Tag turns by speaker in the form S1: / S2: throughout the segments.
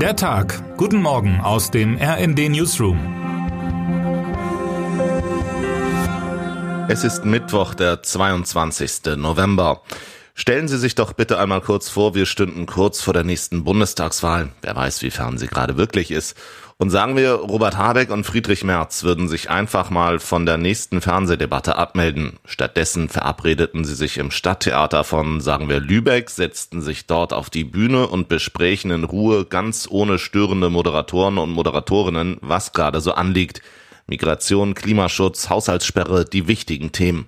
S1: Der Tag. Guten Morgen aus dem RND Newsroom.
S2: Es ist Mittwoch, der 22. November. Stellen Sie sich doch bitte einmal kurz vor, wir stünden kurz vor der nächsten Bundestagswahl. Wer weiß, wie fern sie gerade wirklich ist. Und sagen wir, Robert Habeck und Friedrich Merz würden sich einfach mal von der nächsten Fernsehdebatte abmelden. Stattdessen verabredeten sie sich im Stadttheater von, sagen wir, Lübeck, setzten sich dort auf die Bühne und besprechen in Ruhe, ganz ohne störende Moderatoren und Moderatorinnen, was gerade so anliegt. Migration, Klimaschutz, Haushaltssperre, die wichtigen Themen.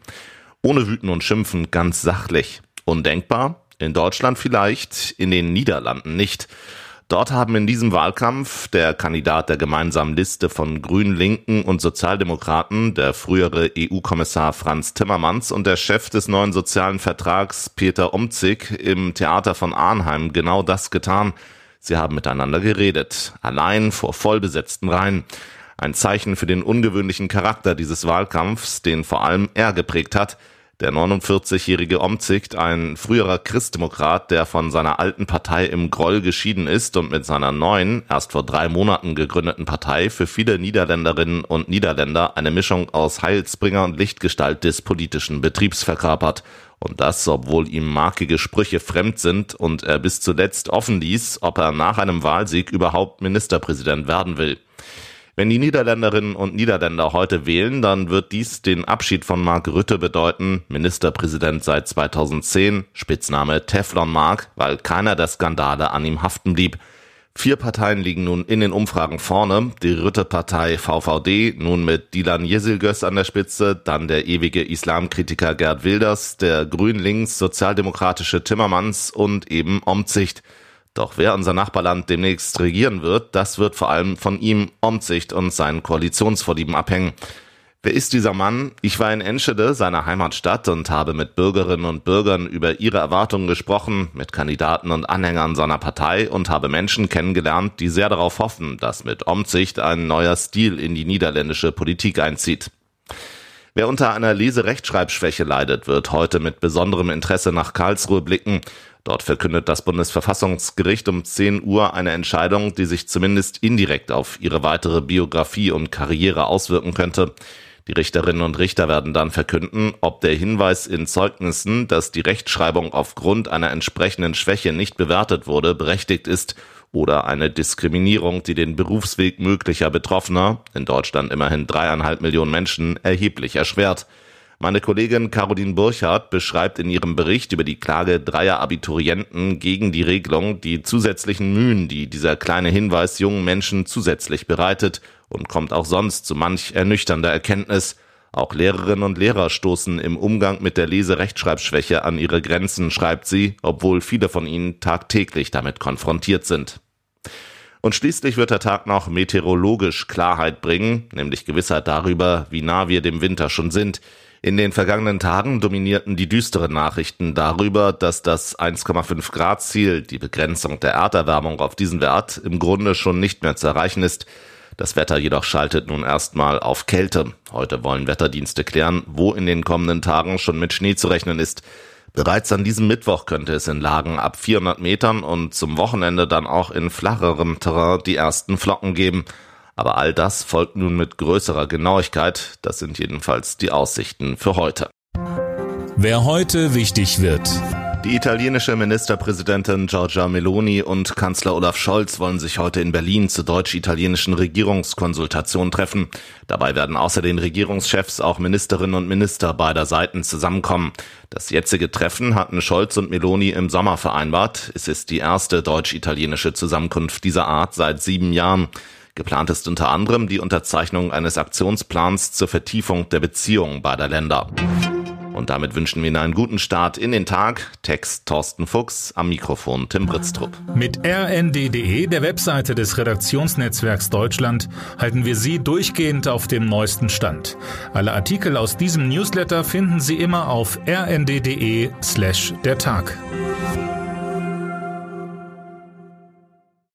S2: Ohne Wüten und Schimpfen, ganz sachlich. Undenkbar? In Deutschland vielleicht, in den Niederlanden nicht. Dort haben in diesem Wahlkampf der Kandidat der gemeinsamen Liste von Grünen, Linken und Sozialdemokraten, der frühere EU-Kommissar Franz Timmermans und der Chef des neuen sozialen Vertrags Peter Umzig im Theater von Arnheim genau das getan. Sie haben miteinander geredet, allein vor vollbesetzten Reihen. Ein Zeichen für den ungewöhnlichen Charakter dieses Wahlkampfs, den vor allem er geprägt hat – der 49-jährige Omtzigt, ein früherer Christdemokrat, der von seiner alten Partei im Groll geschieden ist und mit seiner neuen, erst vor drei Monaten gegründeten Partei für viele Niederländerinnen und Niederländer eine Mischung aus Heilsbringer und Lichtgestalt des politischen Betriebs verkörpert. Und das, obwohl ihm markige Sprüche fremd sind und er bis zuletzt offen ließ, ob er nach einem Wahlsieg überhaupt Ministerpräsident werden will. Wenn die Niederländerinnen und Niederländer heute wählen, dann wird dies den Abschied von Mark Rütte bedeuten, Ministerpräsident seit 2010, Spitzname Teflon Mark, weil keiner der Skandale an ihm haften blieb. Vier Parteien liegen nun in den Umfragen vorne. Die Rütte-Partei VVD, nun mit Dilan Yesilgöz an der Spitze, dann der ewige Islamkritiker Gerd Wilders, der grün-links sozialdemokratische Timmermans und eben Omzicht. Doch wer unser Nachbarland demnächst regieren wird, das wird vor allem von ihm, Omzicht und seinen Koalitionsvorlieben abhängen. Wer ist dieser Mann? Ich war in Enschede, seiner Heimatstadt, und habe mit Bürgerinnen und Bürgern über ihre Erwartungen gesprochen, mit Kandidaten und Anhängern seiner Partei und habe Menschen kennengelernt, die sehr darauf hoffen, dass mit Omzicht ein neuer Stil in die niederländische Politik einzieht. Wer unter einer Leserechtschreibschwäche leidet, wird heute mit besonderem Interesse nach Karlsruhe blicken. Dort verkündet das Bundesverfassungsgericht um 10 Uhr eine Entscheidung, die sich zumindest indirekt auf ihre weitere Biografie und Karriere auswirken könnte. Die Richterinnen und Richter werden dann verkünden, ob der Hinweis in Zeugnissen, dass die Rechtschreibung aufgrund einer entsprechenden Schwäche nicht bewertet wurde, berechtigt ist oder eine Diskriminierung, die den Berufsweg möglicher Betroffener, in Deutschland immerhin dreieinhalb Millionen Menschen, erheblich erschwert. Meine Kollegin Caroline Burchardt beschreibt in ihrem Bericht über die Klage dreier Abiturienten gegen die Regelung die zusätzlichen Mühen, die dieser kleine Hinweis jungen Menschen zusätzlich bereitet und kommt auch sonst zu manch ernüchternder Erkenntnis. Auch Lehrerinnen und Lehrer stoßen im Umgang mit der Leserechtschreibschwäche an ihre Grenzen, schreibt sie, obwohl viele von ihnen tagtäglich damit konfrontiert sind. Und schließlich wird der Tag noch meteorologisch Klarheit bringen, nämlich Gewissheit darüber, wie nah wir dem Winter schon sind. In den vergangenen Tagen dominierten die düsteren Nachrichten darüber, dass das 1,5 Grad Ziel, die Begrenzung der Erderwärmung auf diesen Wert, im Grunde schon nicht mehr zu erreichen ist. Das Wetter jedoch schaltet nun erstmal auf Kälte. Heute wollen Wetterdienste klären, wo in den kommenden Tagen schon mit Schnee zu rechnen ist. Bereits an diesem Mittwoch könnte es in Lagen ab 400 Metern und zum Wochenende dann auch in flacherem Terrain die ersten Flocken geben. Aber all das folgt nun mit größerer Genauigkeit. Das sind jedenfalls die Aussichten für heute.
S1: Wer heute wichtig wird.
S2: Die italienische Ministerpräsidentin Giorgia Meloni und Kanzler Olaf Scholz wollen sich heute in Berlin zur deutsch-italienischen Regierungskonsultation treffen. Dabei werden außer den Regierungschefs auch Ministerinnen und Minister beider Seiten zusammenkommen. Das jetzige Treffen hatten Scholz und Meloni im Sommer vereinbart. Es ist die erste deutsch-italienische Zusammenkunft dieser Art seit sieben Jahren. Geplant ist unter anderem die Unterzeichnung eines Aktionsplans zur Vertiefung der Beziehungen beider Länder. Und damit wünschen wir Ihnen einen guten Start in den Tag. Text Thorsten Fuchs, am Mikrofon Tim Britztrup.
S1: Mit rnd.de, der Webseite des Redaktionsnetzwerks Deutschland, halten wir Sie durchgehend auf dem neuesten Stand. Alle Artikel aus diesem Newsletter finden Sie immer auf rnd.de slash der Tag.